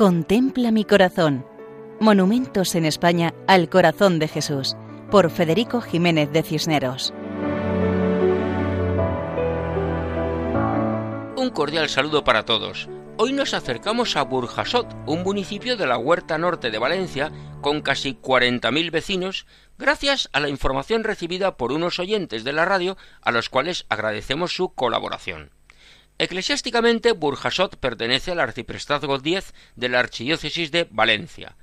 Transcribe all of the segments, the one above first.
Contempla mi corazón. Monumentos en España al corazón de Jesús, por Federico Jiménez de Cisneros. Un cordial saludo para todos. Hoy nos acercamos a Burjasot, un municipio de la huerta norte de Valencia con casi 40.000 vecinos, gracias a la información recibida por unos oyentes de la radio a los cuales agradecemos su colaboración. Eclesiásticamente, Burjasot pertenece al arciprestazgo 10 de la archidiócesis de Valencia.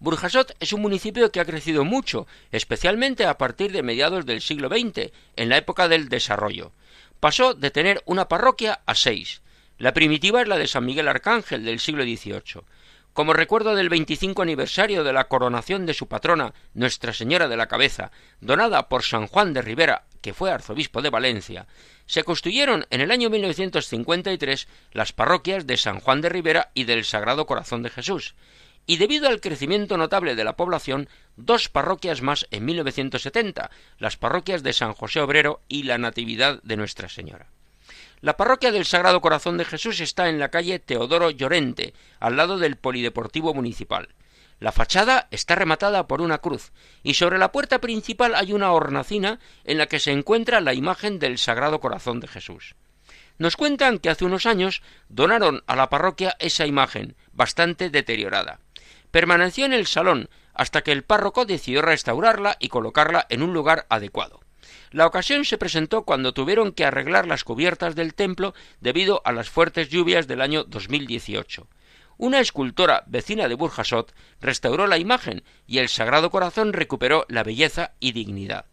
Burjasot es un municipio que ha crecido mucho, especialmente a partir de mediados del siglo XX, en la época del desarrollo. Pasó de tener una parroquia a seis. La primitiva es la de San Miguel Arcángel del siglo XVIII. Como recuerdo del 25 aniversario de la coronación de su patrona, Nuestra Señora de la Cabeza, donada por San Juan de Rivera, que fue arzobispo de Valencia, se construyeron en el año 1953 las parroquias de San Juan de Rivera y del Sagrado Corazón de Jesús, y debido al crecimiento notable de la población, dos parroquias más en 1970, las parroquias de San José Obrero y la Natividad de Nuestra Señora. La parroquia del Sagrado Corazón de Jesús está en la calle Teodoro Llorente, al lado del Polideportivo Municipal. La fachada está rematada por una cruz y sobre la puerta principal hay una hornacina en la que se encuentra la imagen del Sagrado Corazón de Jesús. Nos cuentan que hace unos años donaron a la parroquia esa imagen, bastante deteriorada. Permaneció en el salón hasta que el párroco decidió restaurarla y colocarla en un lugar adecuado. La ocasión se presentó cuando tuvieron que arreglar las cubiertas del templo debido a las fuertes lluvias del año 2018. Una escultora vecina de Burjasot restauró la imagen y el Sagrado Corazón recuperó la belleza y dignidad.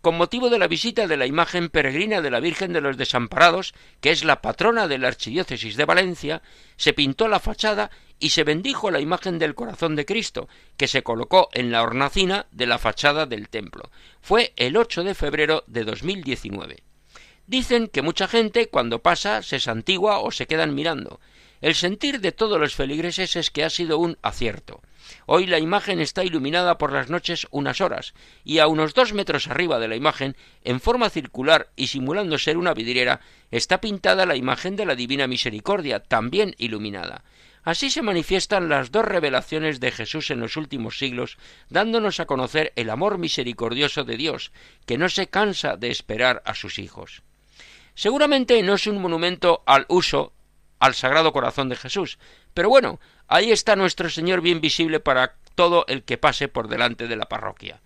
Con motivo de la visita de la imagen peregrina de la Virgen de los Desamparados, que es la patrona de la Archidiócesis de Valencia, se pintó la fachada y se bendijo la imagen del corazón de Cristo, que se colocó en la hornacina de la fachada del templo. Fue el 8 de febrero de 2019. Dicen que mucha gente cuando pasa se santigua o se quedan mirando, el sentir de todos los feligreses es que ha sido un acierto. Hoy la imagen está iluminada por las noches unas horas, y a unos dos metros arriba de la imagen, en forma circular y simulando ser una vidriera, está pintada la imagen de la Divina Misericordia, también iluminada. Así se manifiestan las dos revelaciones de Jesús en los últimos siglos, dándonos a conocer el amor misericordioso de Dios, que no se cansa de esperar a sus hijos. Seguramente no es un monumento al uso al Sagrado Corazón de Jesús. Pero bueno, ahí está nuestro Señor bien visible para todo el que pase por delante de la parroquia.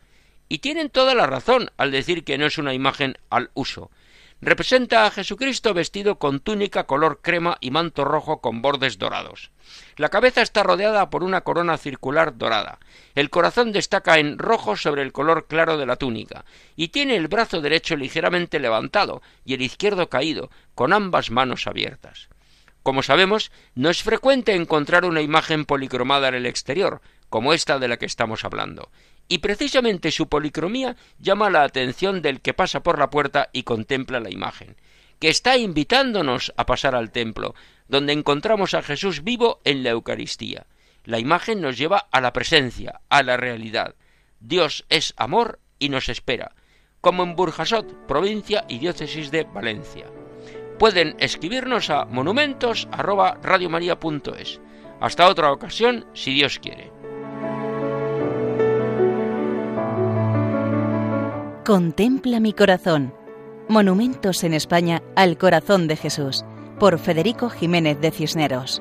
Y tienen toda la razón al decir que no es una imagen al uso. Representa a Jesucristo vestido con túnica color crema y manto rojo con bordes dorados. La cabeza está rodeada por una corona circular dorada. El corazón destaca en rojo sobre el color claro de la túnica, y tiene el brazo derecho ligeramente levantado y el izquierdo caído, con ambas manos abiertas. Como sabemos, no es frecuente encontrar una imagen policromada en el exterior, como esta de la que estamos hablando, y precisamente su policromía llama la atención del que pasa por la puerta y contempla la imagen, que está invitándonos a pasar al templo, donde encontramos a Jesús vivo en la Eucaristía. La imagen nos lleva a la presencia, a la realidad. Dios es amor y nos espera, como en Burjasot, provincia y diócesis de Valencia pueden escribirnos a monumentos@radiomaria.es. Hasta otra ocasión, si Dios quiere. Contempla mi corazón. Monumentos en España al corazón de Jesús, por Federico Jiménez de Cisneros.